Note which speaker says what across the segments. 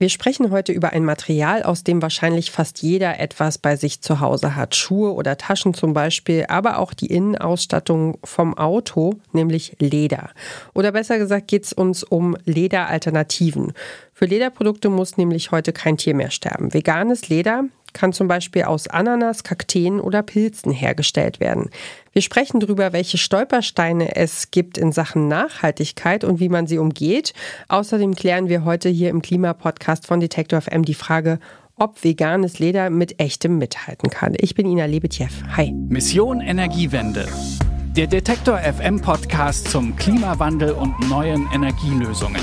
Speaker 1: Wir sprechen heute über ein Material, aus dem wahrscheinlich fast jeder etwas bei sich zu Hause hat. Schuhe oder Taschen zum Beispiel, aber auch die Innenausstattung vom Auto, nämlich Leder. Oder besser gesagt geht es uns um Lederalternativen. Für Lederprodukte muss nämlich heute kein Tier mehr sterben. Veganes Leder kann zum Beispiel aus Ananas, Kakteen oder Pilzen hergestellt werden. Wir sprechen darüber, welche Stolpersteine es gibt in Sachen Nachhaltigkeit und wie man sie umgeht. Außerdem klären wir heute hier im Klimapodcast von Detektor FM die Frage, ob veganes Leder mit echtem mithalten kann. Ich bin Ina Lebetjew. Hi.
Speaker 2: Mission Energiewende. Der Detektor FM Podcast zum Klimawandel und neuen Energielösungen.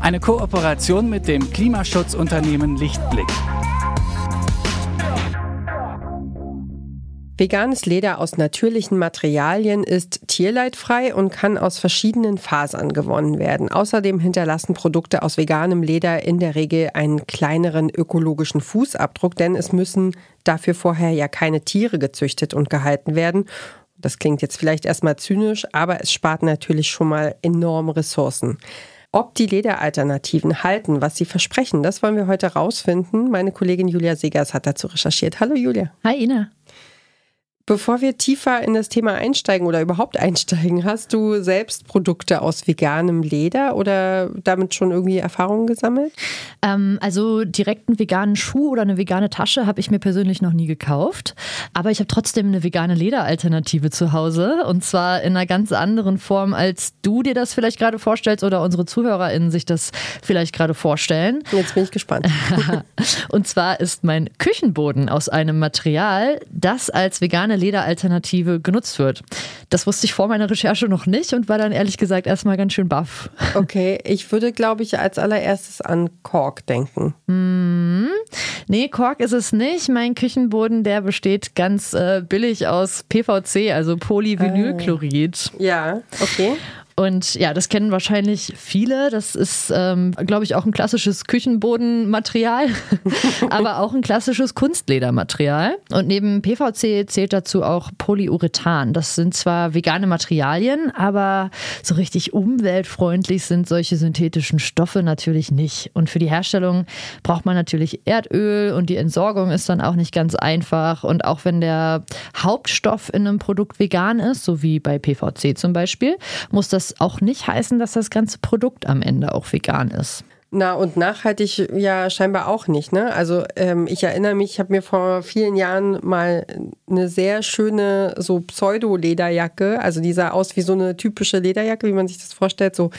Speaker 2: Eine Kooperation mit dem Klimaschutzunternehmen Lichtblick.
Speaker 1: Veganes Leder aus natürlichen Materialien ist tierleidfrei und kann aus verschiedenen Fasern gewonnen werden. Außerdem hinterlassen Produkte aus veganem Leder in der Regel einen kleineren ökologischen Fußabdruck, denn es müssen dafür vorher ja keine Tiere gezüchtet und gehalten werden. Das klingt jetzt vielleicht erstmal zynisch, aber es spart natürlich schon mal enorm Ressourcen. Ob die Lederalternativen halten, was sie versprechen, das wollen wir heute rausfinden. Meine Kollegin Julia Segers hat dazu recherchiert. Hallo Julia.
Speaker 3: Hi Ina.
Speaker 1: Bevor wir tiefer in das Thema einsteigen oder überhaupt einsteigen, hast du selbst Produkte aus veganem Leder oder damit schon irgendwie Erfahrungen gesammelt?
Speaker 3: Ähm, also direkt einen veganen Schuh oder eine vegane Tasche habe ich mir persönlich noch nie gekauft. Aber ich habe trotzdem eine vegane Lederalternative zu Hause und zwar in einer ganz anderen Form, als du dir das vielleicht gerade vorstellst oder unsere ZuhörerInnen sich das vielleicht gerade vorstellen.
Speaker 1: Jetzt bin ich gespannt.
Speaker 3: und zwar ist mein Küchenboden aus einem Material, das als vegane vegane Lederalternative genutzt wird. Das wusste ich vor meiner Recherche noch nicht und war dann ehrlich gesagt erstmal ganz schön baff.
Speaker 1: Okay, ich würde, glaube ich, als allererstes an Kork denken.
Speaker 3: Mm, nee, Kork ist es nicht. Mein Küchenboden, der besteht ganz äh, billig aus PVC, also Polyvinylchlorid.
Speaker 1: Ah. Ja, okay.
Speaker 3: Und ja, das kennen wahrscheinlich viele. Das ist, ähm, glaube ich, auch ein klassisches Küchenbodenmaterial, aber auch ein klassisches Kunstledermaterial. Und neben PVC zählt dazu auch Polyurethan. Das sind zwar vegane Materialien, aber so richtig umweltfreundlich sind solche synthetischen Stoffe natürlich nicht. Und für die Herstellung braucht man natürlich Erdöl und die Entsorgung ist dann auch nicht ganz einfach. Und auch wenn der Hauptstoff in einem Produkt vegan ist, so wie bei PVC zum Beispiel, muss das das auch nicht heißen, dass das ganze Produkt am Ende auch vegan ist.
Speaker 1: Na, und nachhaltig ja scheinbar auch nicht. Ne? Also ähm, ich erinnere mich, ich habe mir vor vielen Jahren mal eine sehr schöne so Pseudo-Lederjacke, also die sah aus wie so eine typische Lederjacke, wie man sich das vorstellt, so,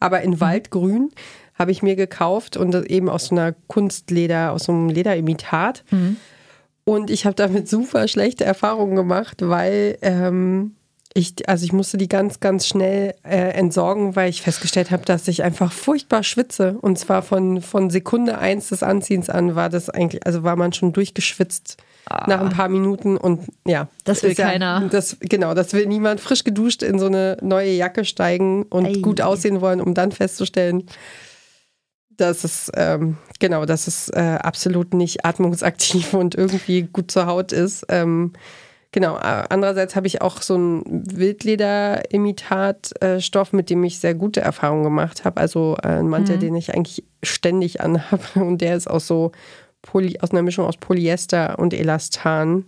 Speaker 1: aber in. Waldgrün habe ich mir gekauft und eben aus so einer Kunstleder, aus so einem Lederimitat. Mhm. Und ich habe damit super schlechte Erfahrungen gemacht, weil ähm, ich, also ich musste die ganz, ganz schnell äh, entsorgen, weil ich festgestellt habe, dass ich einfach furchtbar schwitze. Und zwar von, von Sekunde eins des Anziehens an war das eigentlich, also war man schon durchgeschwitzt ah. nach ein paar Minuten und ja.
Speaker 3: Das will keiner.
Speaker 1: Ja, das, genau, das will niemand frisch geduscht in so eine neue Jacke steigen und Ei. gut aussehen wollen, um dann festzustellen, dass es, ähm, genau, dass es äh, absolut nicht atmungsaktiv und irgendwie gut zur Haut ist. Ähm, Genau, andererseits habe ich auch so einen Wildleder-Imitatstoff, mit dem ich sehr gute Erfahrungen gemacht habe. Also äh, einen Mantel, mhm. den ich eigentlich ständig anhabe. Und der ist aus so Poly, aus einer Mischung aus Polyester und Elastan.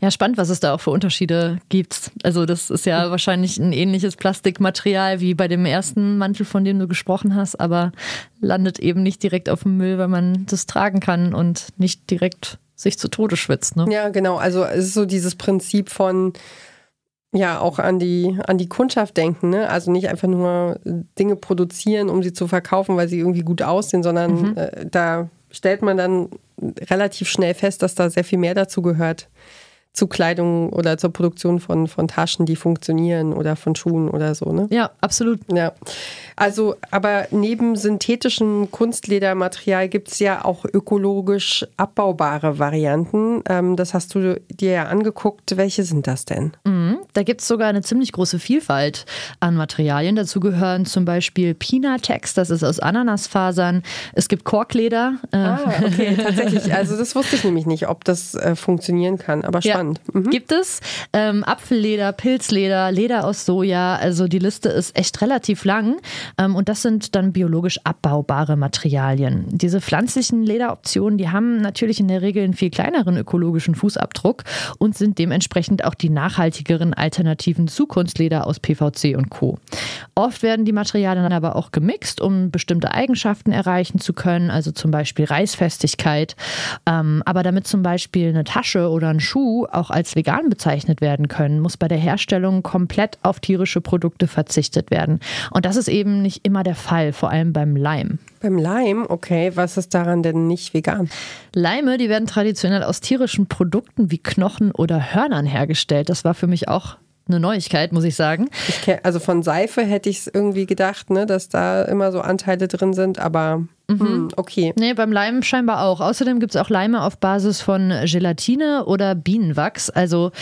Speaker 3: Ja, spannend, was es da auch für Unterschiede gibt. Also das ist ja wahrscheinlich ein ähnliches Plastikmaterial wie bei dem ersten Mantel, von dem du gesprochen hast, aber landet eben nicht direkt auf dem Müll, weil man das tragen kann und nicht direkt sich zu Tode schwitzt. Ne?
Speaker 1: Ja, genau. Also es ist so dieses Prinzip von ja auch an die, an die Kundschaft denken, ne? Also nicht einfach nur Dinge produzieren, um sie zu verkaufen, weil sie irgendwie gut aussehen, sondern mhm. äh, da stellt man dann relativ schnell fest, dass da sehr viel mehr dazu gehört zu Kleidung oder zur Produktion von, von Taschen, die funktionieren oder von Schuhen oder so, ne?
Speaker 3: Ja, absolut.
Speaker 1: Ja. Also, aber neben synthetischem Kunstledermaterial gibt es ja auch ökologisch abbaubare Varianten. Ähm, das hast du dir ja angeguckt. Welche sind das denn?
Speaker 3: Mhm. Da gibt es sogar eine ziemlich große Vielfalt an Materialien. Dazu gehören zum Beispiel Pinatex, das ist aus Ananasfasern. Es gibt Korkleder.
Speaker 1: Äh, ah, okay, tatsächlich. Also das wusste ich nämlich nicht, ob das äh, funktionieren kann, aber spannend.
Speaker 3: Ja.
Speaker 1: Spannend.
Speaker 3: Mhm. Gibt es ähm, Apfelleder, Pilzleder, Leder aus Soja. Also die Liste ist echt relativ lang. Ähm, und das sind dann biologisch abbaubare Materialien. Diese pflanzlichen Lederoptionen, die haben natürlich in der Regel einen viel kleineren ökologischen Fußabdruck und sind dementsprechend auch die nachhaltigeren Alternativen zu Kunstleder aus PVC und Co. Oft werden die Materialien dann aber auch gemixt, um bestimmte Eigenschaften erreichen zu können, also zum Beispiel Reißfestigkeit. Ähm, aber damit zum Beispiel eine Tasche oder ein Schuh auch als vegan bezeichnet werden können, muss bei der Herstellung komplett auf tierische Produkte verzichtet werden. Und das ist eben nicht immer der Fall, vor allem beim Leim.
Speaker 1: Beim Leim, okay, was ist daran denn nicht vegan?
Speaker 3: Leime, die werden traditionell aus tierischen Produkten wie Knochen oder Hörnern hergestellt. Das war für mich auch eine Neuigkeit, muss ich sagen.
Speaker 1: Ich kenn, also von Seife hätte ich es irgendwie gedacht, ne, dass da immer so Anteile drin sind, aber Mhm. Hm, okay.
Speaker 3: Nee, beim Leim scheinbar auch. Außerdem gibt es auch Leime auf Basis von Gelatine oder Bienenwachs, also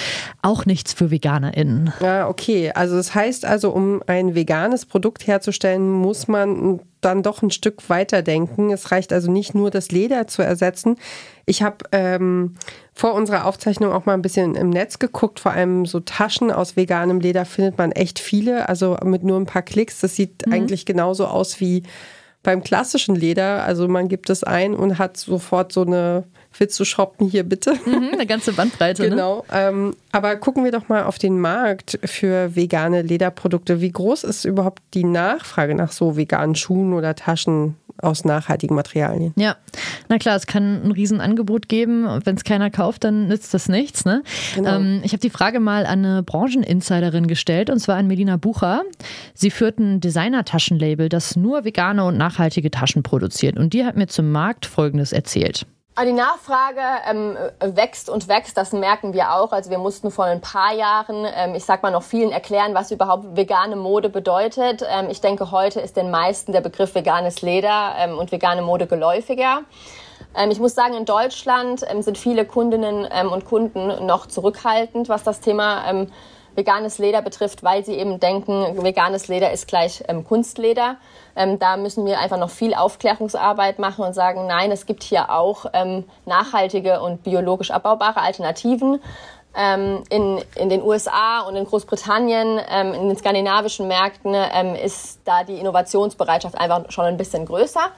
Speaker 3: auch nichts für VeganerInnen.
Speaker 1: Ja, okay. Also das heißt also, um ein veganes Produkt herzustellen, muss man dann doch ein Stück weiter denken. Es reicht also nicht nur, das Leder zu ersetzen. Ich habe ähm, vor unserer Aufzeichnung auch mal ein bisschen im Netz geguckt. Vor allem so Taschen aus veganem Leder findet man echt viele. Also mit nur ein paar Klicks. Das sieht mhm. eigentlich genauso aus wie beim klassischen Leder, also man gibt es ein und hat sofort so eine, willst du shoppen hier bitte?
Speaker 3: Mhm, eine ganze Bandbreite.
Speaker 1: Ne? genau. Ne? Ähm, aber gucken wir doch mal auf den Markt für vegane Lederprodukte. Wie groß ist überhaupt die Nachfrage nach so veganen Schuhen oder Taschen? Aus nachhaltigen Materialien.
Speaker 3: Ja, na klar, es kann ein Riesenangebot geben. Wenn es keiner kauft, dann nützt das nichts. Ne? Genau. Ähm, ich habe die Frage mal an eine Brancheninsiderin gestellt, und zwar an Melina Bucher. Sie führt ein Designer-Taschenlabel, das nur vegane und nachhaltige Taschen produziert. Und die hat mir zum Markt Folgendes erzählt.
Speaker 4: Die Nachfrage ähm, wächst und wächst, das merken wir auch. Also wir mussten vor ein paar Jahren, ähm, ich sag mal noch vielen erklären, was überhaupt vegane Mode bedeutet. Ähm, ich denke, heute ist den meisten der Begriff veganes Leder ähm, und vegane Mode geläufiger. Ähm, ich muss sagen, in Deutschland ähm, sind viele Kundinnen und Kunden noch zurückhaltend, was das Thema veganes Leder betrifft, weil sie eben denken, veganes Leder ist gleich Kunstleder. Ähm, da müssen wir einfach noch viel Aufklärungsarbeit machen und sagen, nein, es gibt hier auch ähm, nachhaltige und biologisch abbaubare Alternativen. Ähm, in, in den USA und in Großbritannien, ähm, in den skandinavischen Märkten ähm, ist da die Innovationsbereitschaft einfach schon ein bisschen größer.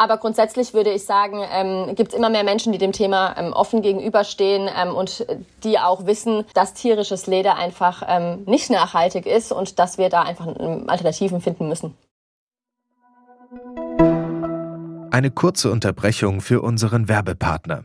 Speaker 4: Aber grundsätzlich würde ich sagen, ähm, gibt es immer mehr Menschen, die dem Thema ähm, offen gegenüberstehen ähm, und die auch wissen, dass tierisches Leder einfach ähm, nicht nachhaltig ist und dass wir da einfach Alternativen finden müssen.
Speaker 5: Eine kurze Unterbrechung für unseren Werbepartner.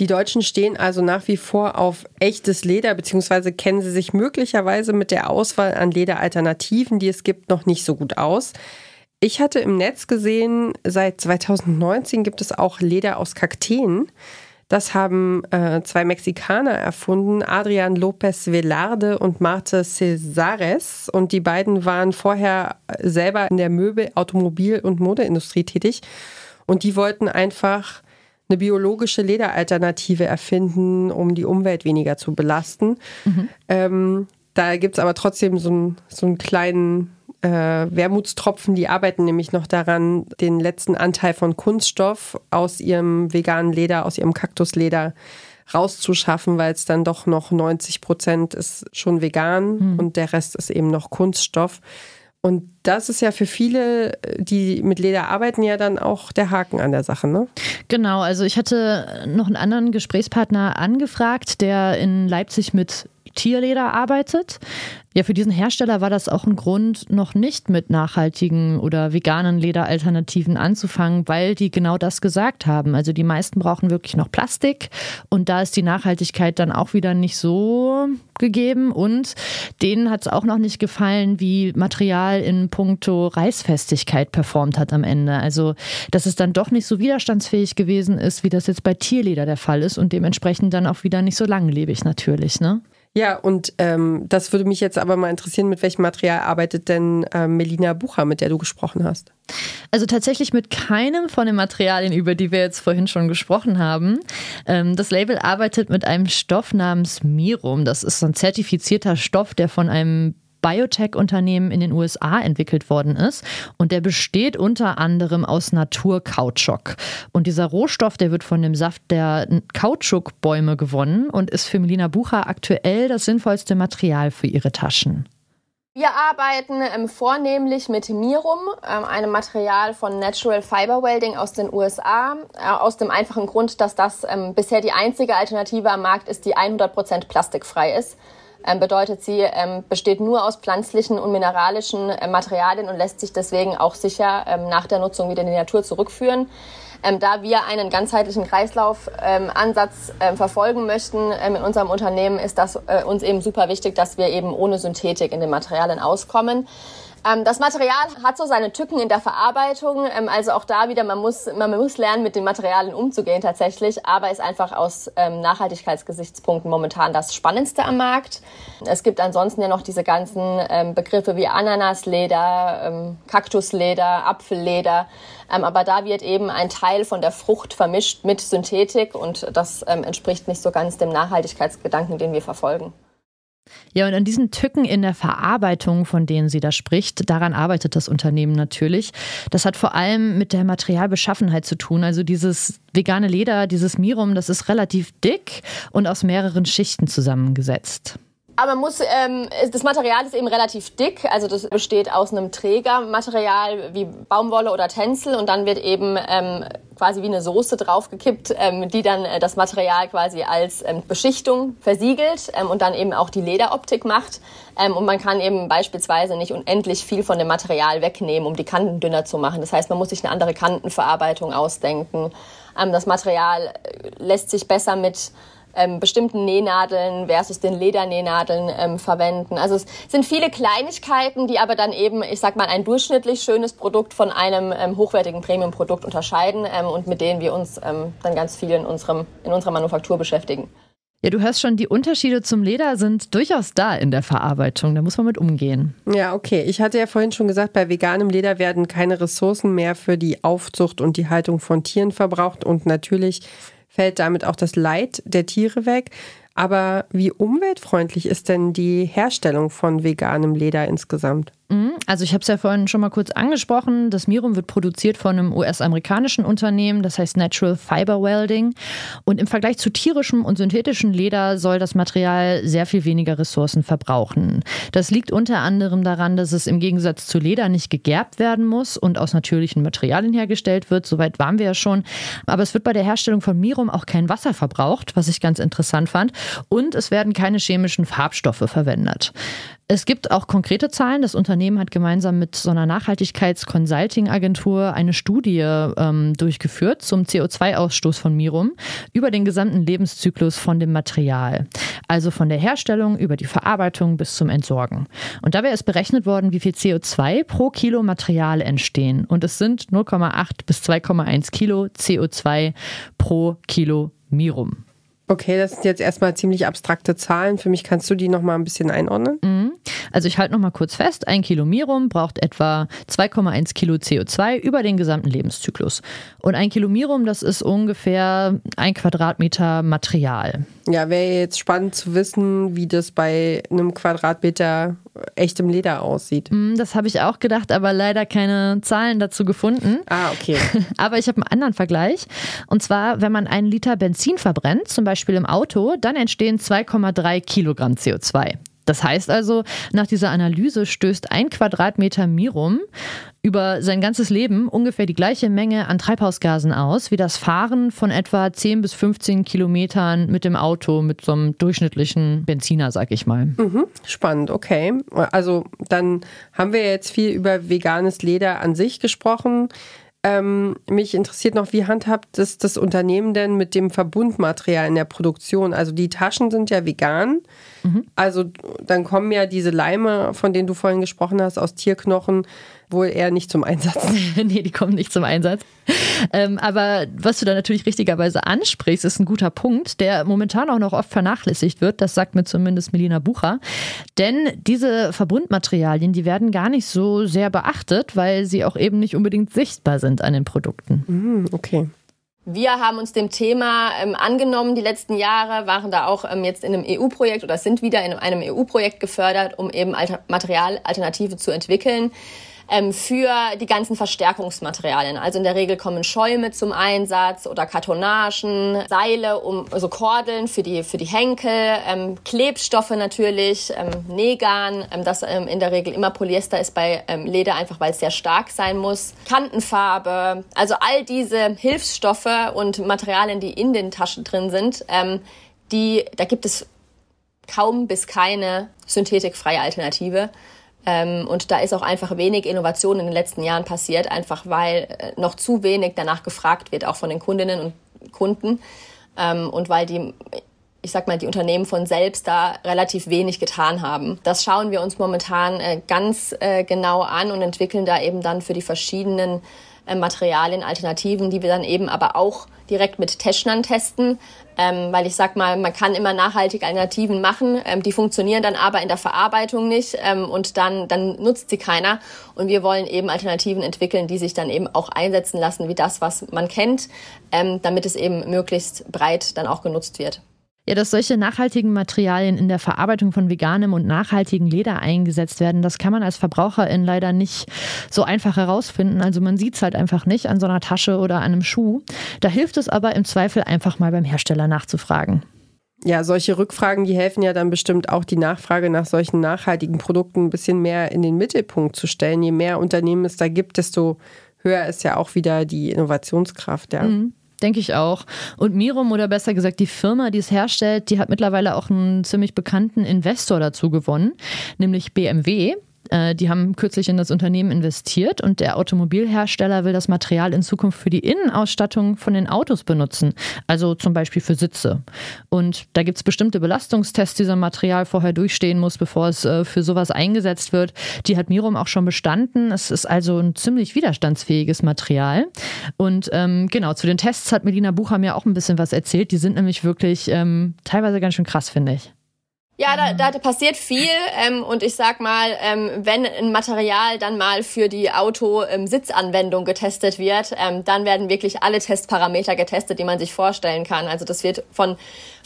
Speaker 1: Die Deutschen stehen also nach wie vor auf echtes Leder, beziehungsweise kennen sie sich möglicherweise mit der Auswahl an Lederalternativen, die es gibt, noch nicht so gut aus. Ich hatte im Netz gesehen, seit 2019 gibt es auch Leder aus Kakteen. Das haben äh, zwei Mexikaner erfunden, Adrian Lopez Velarde und Marte Cesares. Und die beiden waren vorher selber in der Möbel-, Automobil- und Modeindustrie tätig. Und die wollten einfach eine biologische Lederalternative erfinden, um die Umwelt weniger zu belasten. Mhm. Ähm, da gibt es aber trotzdem so, ein, so einen kleinen äh, Wermutstropfen. Die arbeiten nämlich noch daran, den letzten Anteil von Kunststoff aus ihrem veganen Leder, aus ihrem Kaktusleder rauszuschaffen, weil es dann doch noch 90 Prozent ist schon vegan mhm. und der Rest ist eben noch Kunststoff. Und das ist ja für viele, die mit Leder arbeiten, ja dann auch der Haken an der Sache, ne?
Speaker 3: Genau, also ich hatte noch einen anderen Gesprächspartner angefragt, der in Leipzig mit Tierleder arbeitet. Ja, für diesen Hersteller war das auch ein Grund, noch nicht mit nachhaltigen oder veganen Lederalternativen anzufangen, weil die genau das gesagt haben. Also die meisten brauchen wirklich noch Plastik und da ist die Nachhaltigkeit dann auch wieder nicht so gegeben und denen hat es auch noch nicht gefallen, wie Material in puncto Reißfestigkeit performt hat am Ende. Also, dass es dann doch nicht so widerstandsfähig gewesen ist, wie das jetzt bei Tierleder der Fall ist und dementsprechend dann auch wieder nicht so langlebig natürlich, ne?
Speaker 1: Ja, und ähm, das würde mich jetzt aber mal interessieren, mit welchem Material arbeitet denn äh, Melina Bucher, mit der du gesprochen hast?
Speaker 3: Also tatsächlich mit keinem von den Materialien, über die wir jetzt vorhin schon gesprochen haben. Ähm, das Label arbeitet mit einem Stoff namens Mirum. Das ist so ein zertifizierter Stoff, der von einem Biotech-Unternehmen in den USA entwickelt worden ist. Und der besteht unter anderem aus Naturkautschuk. Und dieser Rohstoff, der wird von dem Saft der Kautschukbäume gewonnen und ist für Melina Bucher aktuell das sinnvollste Material für ihre Taschen.
Speaker 4: Wir arbeiten ähm, vornehmlich mit Mirum, ähm, einem Material von Natural Fiber Welding aus den USA, äh, aus dem einfachen Grund, dass das ähm, bisher die einzige Alternative am Markt ist, die 100% plastikfrei ist. Ähm, bedeutet, sie ähm, besteht nur aus pflanzlichen und mineralischen äh, Materialien und lässt sich deswegen auch sicher ähm, nach der Nutzung wieder in die Natur zurückführen. Ähm, da wir einen ganzheitlichen Kreislaufansatz ähm, ähm, verfolgen möchten in unserem Unternehmen, ist das äh, uns eben super wichtig, dass wir eben ohne Synthetik in den Materialien auskommen. Ähm, das Material hat so seine Tücken in der Verarbeitung. Ähm, also auch da wieder, man muss, man muss lernen, mit den Materialien umzugehen tatsächlich, aber ist einfach aus ähm, Nachhaltigkeitsgesichtspunkten momentan das Spannendste am Markt. Es gibt ansonsten ja noch diese ganzen ähm, Begriffe wie Ananasleder, ähm, Kaktusleder, Apfelleder. Ähm, aber da wird eben ein Teil von der Frucht vermischt mit Synthetik und das entspricht nicht so ganz dem Nachhaltigkeitsgedanken, den wir verfolgen.
Speaker 3: Ja, und an diesen Tücken in der Verarbeitung, von denen sie da spricht, daran arbeitet das Unternehmen natürlich. Das hat vor allem mit der Materialbeschaffenheit zu tun. Also dieses vegane Leder, dieses Mirum, das ist relativ dick und aus mehreren Schichten zusammengesetzt.
Speaker 4: Aber man muss, ähm, das Material ist eben relativ dick, also das besteht aus einem Trägermaterial wie Baumwolle oder Tencel und dann wird eben ähm, quasi wie eine Soße draufgekippt, ähm, die dann äh, das Material quasi als ähm, Beschichtung versiegelt ähm, und dann eben auch die Lederoptik macht. Ähm, und man kann eben beispielsweise nicht unendlich viel von dem Material wegnehmen, um die Kanten dünner zu machen. Das heißt, man muss sich eine andere Kantenverarbeitung ausdenken. Ähm, das Material äh, lässt sich besser mit ähm, bestimmten Nähnadeln versus den Ledernähnadeln ähm, verwenden. Also es sind viele Kleinigkeiten, die aber dann eben, ich sag mal, ein durchschnittlich schönes Produkt von einem ähm, hochwertigen Premium-Produkt unterscheiden ähm, und mit denen wir uns ähm, dann ganz viel in, unserem, in unserer Manufaktur beschäftigen.
Speaker 3: Ja, du hörst schon, die Unterschiede zum Leder sind durchaus da in der Verarbeitung. Da muss man mit umgehen.
Speaker 1: Ja, okay. Ich hatte ja vorhin schon gesagt, bei veganem Leder werden keine Ressourcen mehr für die Aufzucht und die Haltung von Tieren verbraucht. Und natürlich fällt damit auch das Leid der Tiere weg. Aber wie umweltfreundlich ist denn die Herstellung von veganem Leder insgesamt?
Speaker 3: Mhm. Also ich habe es ja vorhin schon mal kurz angesprochen. Das Mirum wird produziert von einem US-amerikanischen Unternehmen, das heißt Natural Fiber Welding. Und im Vergleich zu tierischem und synthetischem Leder soll das Material sehr viel weniger Ressourcen verbrauchen. Das liegt unter anderem daran, dass es im Gegensatz zu Leder nicht gegerbt werden muss und aus natürlichen Materialien hergestellt wird. Soweit waren wir ja schon. Aber es wird bei der Herstellung von Mirum auch kein Wasser verbraucht, was ich ganz interessant fand. Und es werden keine chemischen Farbstoffe verwendet. Es gibt auch konkrete Zahlen. Das Unternehmen hat gemeinsam mit so einer Nachhaltigkeits-Consulting-Agentur eine Studie ähm, durchgeführt zum CO2-Ausstoß von Mirum über den gesamten Lebenszyklus von dem Material. Also von der Herstellung über die Verarbeitung bis zum Entsorgen. Und dabei ist berechnet worden, wie viel CO2 pro Kilo Material entstehen. Und es sind 0,8 bis 2,1 Kilo CO2 pro Kilo Mirum.
Speaker 1: Okay, das sind jetzt erstmal ziemlich abstrakte Zahlen. Für mich kannst du die nochmal ein bisschen einordnen?
Speaker 3: Mhm. Also ich halte nochmal kurz fest, ein Kilo Mirum braucht etwa 2,1 Kilo CO2 über den gesamten Lebenszyklus. Und ein Kilo Mirum, das ist ungefähr ein Quadratmeter Material.
Speaker 1: Ja, wäre jetzt spannend zu wissen, wie das bei einem Quadratmeter echtem Leder aussieht.
Speaker 3: Mhm, das habe ich auch gedacht, aber leider keine Zahlen dazu gefunden.
Speaker 1: Ah, okay.
Speaker 3: aber ich habe einen anderen Vergleich. Und zwar, wenn man einen Liter Benzin verbrennt, zum Beispiel im Auto, dann entstehen 2,3 Kilogramm CO2. Das heißt also, nach dieser Analyse stößt ein Quadratmeter Mirum über sein ganzes Leben ungefähr die gleiche Menge an Treibhausgasen aus, wie das Fahren von etwa 10 bis 15 Kilometern mit dem Auto, mit so einem durchschnittlichen Benziner, sag ich mal.
Speaker 1: Mhm, spannend, okay. Also dann haben wir jetzt viel über veganes Leder an sich gesprochen. Ähm, mich interessiert noch, wie handhabt das, das Unternehmen denn mit dem Verbundmaterial in der Produktion? Also die Taschen sind ja vegan. Mhm. Also dann kommen ja diese Leime, von denen du vorhin gesprochen hast, aus Tierknochen wohl eher nicht zum Einsatz.
Speaker 3: nee, die kommen nicht zum Einsatz. Ähm, aber was du da natürlich richtigerweise ansprichst, ist ein guter Punkt, der momentan auch noch oft vernachlässigt wird. Das sagt mir zumindest Melina Bucher. Denn diese Verbundmaterialien, die werden gar nicht so sehr beachtet, weil sie auch eben nicht unbedingt sichtbar sind an den Produkten.
Speaker 1: Mhm, okay.
Speaker 4: Wir haben uns dem Thema ähm, angenommen die letzten Jahre, waren da auch ähm, jetzt in einem EU-Projekt oder sind wieder in einem EU-Projekt gefördert, um eben Alter Materialalternative zu entwickeln ähm, für die ganzen Verstärkungsmaterialien. Also in der Regel kommen Schäume zum Einsatz oder Kartonagen, Seile, um also Kordeln für die für die Henkel, ähm, Klebstoffe natürlich, ähm, Negan, ähm, das ähm, in der Regel immer Polyester ist bei ähm, Leder einfach, weil es sehr stark sein muss. Kantenfarbe, also all diese Hilfsstoffe und Materialien, die in den Taschen drin sind, ähm, die da gibt es kaum bis keine synthetikfreie Alternative. Ähm, und da ist auch einfach wenig Innovation in den letzten Jahren passiert, einfach weil äh, noch zu wenig danach gefragt wird, auch von den Kundinnen und Kunden. Ähm, und weil die, ich sag mal, die Unternehmen von selbst da relativ wenig getan haben. Das schauen wir uns momentan äh, ganz äh, genau an und entwickeln da eben dann für die verschiedenen äh, Materialien, Alternativen, die wir dann eben aber auch direkt mit Teschnern testen, ähm, weil ich sag mal, man kann immer nachhaltige Alternativen machen, ähm, die funktionieren dann aber in der Verarbeitung nicht ähm, und dann, dann nutzt sie keiner. Und wir wollen eben Alternativen entwickeln, die sich dann eben auch einsetzen lassen, wie das, was man kennt, ähm, damit es eben möglichst breit dann auch genutzt wird.
Speaker 3: Ja, dass solche nachhaltigen Materialien in der Verarbeitung von veganem und nachhaltigem Leder eingesetzt werden, das kann man als Verbraucherin leider nicht so einfach herausfinden. Also man sieht es halt einfach nicht an so einer Tasche oder an einem Schuh. Da hilft es aber im Zweifel einfach mal beim Hersteller nachzufragen.
Speaker 1: Ja, solche Rückfragen, die helfen ja dann bestimmt auch die Nachfrage nach solchen nachhaltigen Produkten ein bisschen mehr in den Mittelpunkt zu stellen. Je mehr Unternehmen es da gibt, desto höher ist ja auch wieder die Innovationskraft. Ja. Mhm.
Speaker 3: Denke ich auch. Und Mirum oder besser gesagt die Firma, die es herstellt, die hat mittlerweile auch einen ziemlich bekannten Investor dazu gewonnen, nämlich BMW. Äh, die haben kürzlich in das Unternehmen investiert und der Automobilhersteller will das Material in Zukunft für die Innenausstattung von den Autos benutzen, also zum Beispiel für Sitze. Und da gibt es bestimmte Belastungstests, die dieser Material vorher durchstehen muss, bevor es äh, für sowas eingesetzt wird. Die hat Mirum auch schon bestanden. Es ist also ein ziemlich widerstandsfähiges Material. Und ähm, genau, zu den Tests hat Melina Bucher mir auch ein bisschen was erzählt. Die sind nämlich wirklich ähm, teilweise ganz schön krass, finde ich.
Speaker 4: Ja, da, da passiert viel ähm, und ich sag mal, ähm, wenn ein Material dann mal für die Auto-Sitzanwendung ähm, getestet wird, ähm, dann werden wirklich alle Testparameter getestet, die man sich vorstellen kann. Also das wird von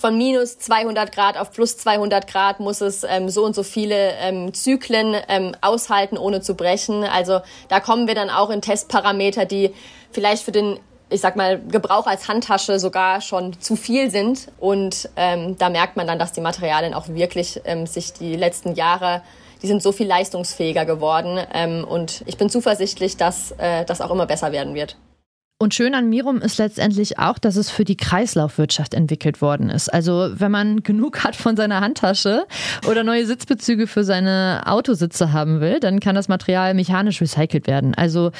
Speaker 4: von minus 200 Grad auf plus 200 Grad muss es ähm, so und so viele ähm, Zyklen ähm, aushalten, ohne zu brechen. Also da kommen wir dann auch in Testparameter, die vielleicht für den ich sag mal, Gebrauch als Handtasche sogar schon zu viel sind. Und ähm, da merkt man dann, dass die Materialien auch wirklich ähm, sich die letzten Jahre, die sind so viel leistungsfähiger geworden. Ähm, und ich bin zuversichtlich, dass äh, das auch immer besser werden wird.
Speaker 3: Und schön an Mirum ist letztendlich auch, dass es für die Kreislaufwirtschaft entwickelt worden ist. Also wenn man genug hat von seiner Handtasche oder neue Sitzbezüge für seine Autositze haben will, dann kann das Material mechanisch recycelt werden. Also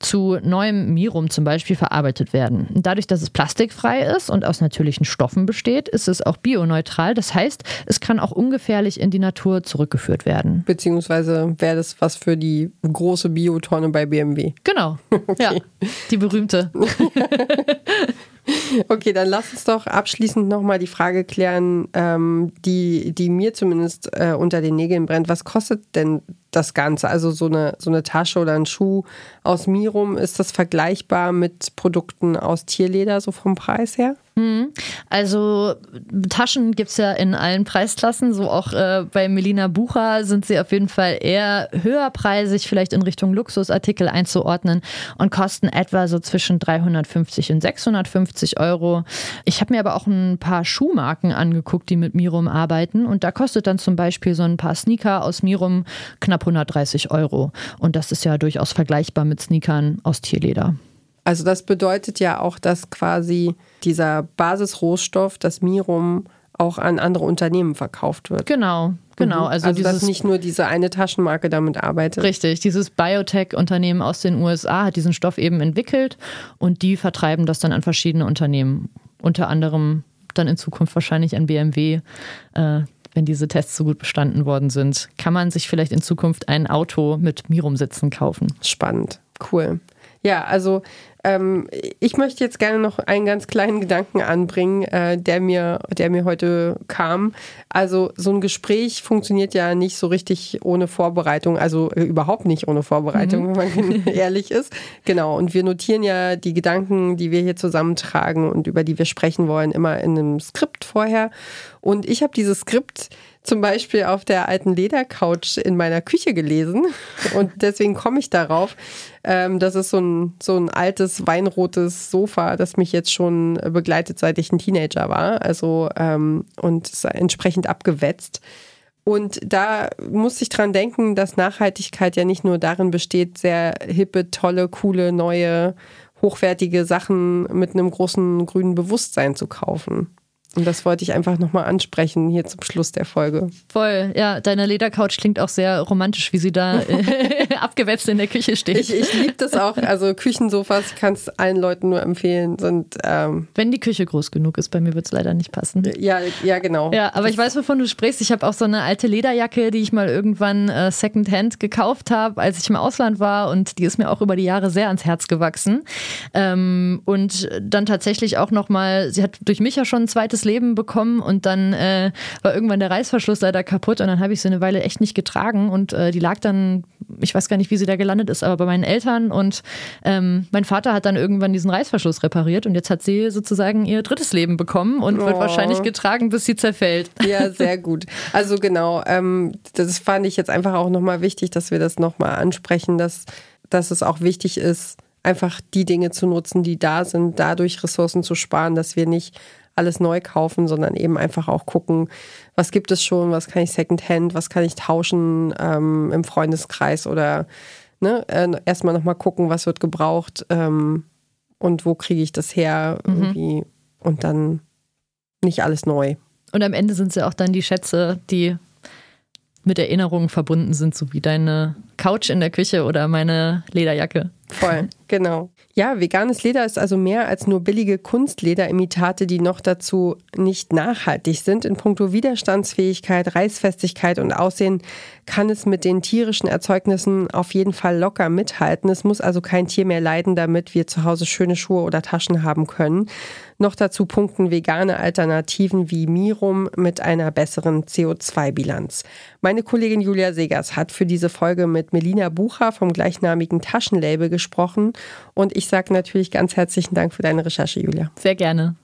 Speaker 3: zu neuem Mirum zum Beispiel verarbeitet werden. Dadurch, dass es plastikfrei ist und aus natürlichen Stoffen besteht, ist es auch bioneutral. Das heißt, es kann auch ungefährlich in die Natur zurückgeführt werden.
Speaker 1: Beziehungsweise wäre das was für die große Biotonne bei BMW.
Speaker 3: Genau. Okay. Ja, die berühmte.
Speaker 1: okay, dann lass uns doch abschließend nochmal die Frage klären, ähm, die, die mir zumindest äh, unter den Nägeln brennt. Was kostet denn das Ganze? Also so eine, so eine Tasche oder ein Schuh aus Mirum, ist das vergleichbar mit Produkten aus Tierleder, so vom Preis her?
Speaker 3: Mhm. Also Taschen gibt es ja in allen Preisklassen, so auch äh, bei Melina Bucher sind sie auf jeden Fall eher höherpreisig, vielleicht in Richtung Luxusartikel einzuordnen und kosten etwa so zwischen 350 und 650 Euro. Ich habe mir aber auch ein paar Schuhmarken angeguckt, die mit Mirum arbeiten und da kostet dann zum Beispiel so ein paar Sneaker aus Mirum knapp 130 Euro und das ist ja durchaus vergleichbar mit Sneakern aus Tierleder.
Speaker 1: Also das bedeutet ja auch, dass quasi dieser Basisrohstoff, das Mirum, auch an andere Unternehmen verkauft wird.
Speaker 3: Genau, genau.
Speaker 1: Mhm. Also, also dass nicht nur diese eine Taschenmarke damit arbeitet.
Speaker 3: Richtig, dieses Biotech-Unternehmen aus den USA hat diesen Stoff eben entwickelt und die vertreiben das dann an verschiedene Unternehmen. Unter anderem dann in Zukunft wahrscheinlich an BMW. Äh, wenn diese Tests so gut bestanden worden sind, kann man sich vielleicht in Zukunft ein Auto mit Mirum-Sitzen kaufen.
Speaker 1: Spannend, cool. Ja, also ähm, ich möchte jetzt gerne noch einen ganz kleinen Gedanken anbringen, äh, der, mir, der mir heute kam. Also so ein Gespräch funktioniert ja nicht so richtig ohne Vorbereitung, also äh, überhaupt nicht ohne Vorbereitung, mhm. wenn man ehrlich ist. Genau, und wir notieren ja die Gedanken, die wir hier zusammentragen und über die wir sprechen wollen, immer in einem Skript vorher. Und ich habe dieses Skript zum Beispiel auf der alten Ledercouch in meiner Küche gelesen und deswegen komme ich darauf. Ähm, das ist so ein, so ein altes weinrotes Sofa, das mich jetzt schon begleitet, seit ich ein Teenager war. Also ähm, und ist entsprechend abgewetzt. Und da muss ich dran denken, dass Nachhaltigkeit ja nicht nur darin besteht, sehr hippe, tolle, coole, neue, hochwertige Sachen mit einem großen grünen Bewusstsein zu kaufen. Und das wollte ich einfach nochmal ansprechen hier zum Schluss der Folge.
Speaker 3: Voll, ja, deine Ledercouch klingt auch sehr romantisch, wie sie da äh, abgewetzt in der Küche steht.
Speaker 1: Ich, ich liebe das auch. Also Küchensofas, ich kann es allen Leuten nur empfehlen. Sind, ähm
Speaker 3: Wenn die Küche groß genug ist, bei mir wird es leider nicht passen.
Speaker 1: Ja, ja, genau.
Speaker 3: Ja, aber ich weiß, wovon du sprichst. Ich habe auch so eine alte Lederjacke, die ich mal irgendwann äh, Secondhand gekauft habe, als ich im Ausland war und die ist mir auch über die Jahre sehr ans Herz gewachsen. Ähm, und dann tatsächlich auch nochmal, sie hat durch mich ja schon ein zweites Leben bekommen und dann äh, war irgendwann der Reißverschluss leider kaputt und dann habe ich sie eine Weile echt nicht getragen und äh, die lag dann, ich weiß gar nicht, wie sie da gelandet ist, aber bei meinen Eltern und ähm, mein Vater hat dann irgendwann diesen Reißverschluss repariert und jetzt hat sie sozusagen ihr drittes Leben bekommen und oh. wird wahrscheinlich getragen, bis sie zerfällt.
Speaker 1: Ja, sehr gut. Also genau, ähm, das fand ich jetzt einfach auch nochmal wichtig, dass wir das nochmal ansprechen, dass, dass es auch wichtig ist, einfach die Dinge zu nutzen, die da sind, dadurch Ressourcen zu sparen, dass wir nicht alles neu kaufen, sondern eben einfach auch gucken, was gibt es schon, was kann ich Secondhand, was kann ich tauschen ähm, im Freundeskreis oder ne, äh, erstmal nochmal gucken, was wird gebraucht ähm, und wo kriege ich das her mhm. irgendwie und dann nicht alles neu.
Speaker 3: Und am Ende sind es ja auch dann die Schätze, die mit Erinnerungen verbunden sind, so wie deine Couch in der Küche oder meine Lederjacke.
Speaker 1: Voll, genau. Ja, veganes Leder ist also mehr als nur billige Kunstlederimitate, die noch dazu nicht nachhaltig sind. In puncto Widerstandsfähigkeit, Reißfestigkeit und Aussehen kann es mit den tierischen Erzeugnissen auf jeden Fall locker mithalten. Es muss also kein Tier mehr leiden, damit wir zu Hause schöne Schuhe oder Taschen haben können. Noch dazu punkten vegane Alternativen wie Mirum mit einer besseren CO2-Bilanz. Meine Kollegin Julia Segers hat für diese Folge mit Melina Bucher vom gleichnamigen Taschenlabel gesprochen und ich sage natürlich ganz herzlichen Dank für deine Recherche, Julia.
Speaker 3: Sehr gerne.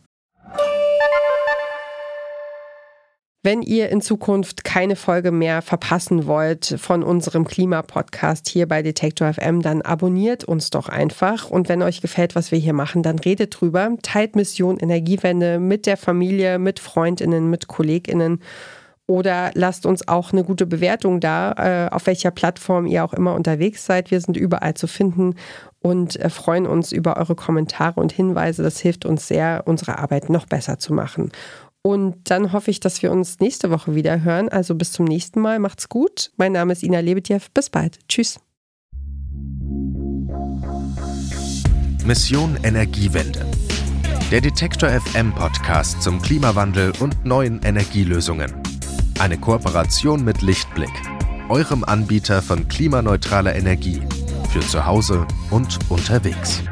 Speaker 1: Wenn ihr in Zukunft keine Folge mehr verpassen wollt von unserem Klimapodcast hier bei Detektor FM, dann abonniert uns doch einfach. Und wenn euch gefällt, was wir hier machen, dann redet drüber. Teilt Mission Energiewende mit der Familie, mit Freundinnen, mit Kolleginnen. Oder lasst uns auch eine gute Bewertung da, äh, auf welcher Plattform ihr auch immer unterwegs seid. Wir sind überall zu finden und äh, freuen uns über eure Kommentare und Hinweise. Das hilft uns sehr, unsere Arbeit noch besser zu machen. Und dann hoffe ich, dass wir uns nächste Woche wieder hören. Also bis zum nächsten Mal. Macht's gut. Mein Name ist Ina Lebetjew. Bis bald. Tschüss.
Speaker 5: Mission Energiewende. Der Detektor FM Podcast zum Klimawandel und neuen Energielösungen. Eine Kooperation mit Lichtblick, eurem Anbieter von klimaneutraler Energie für zu Hause und unterwegs.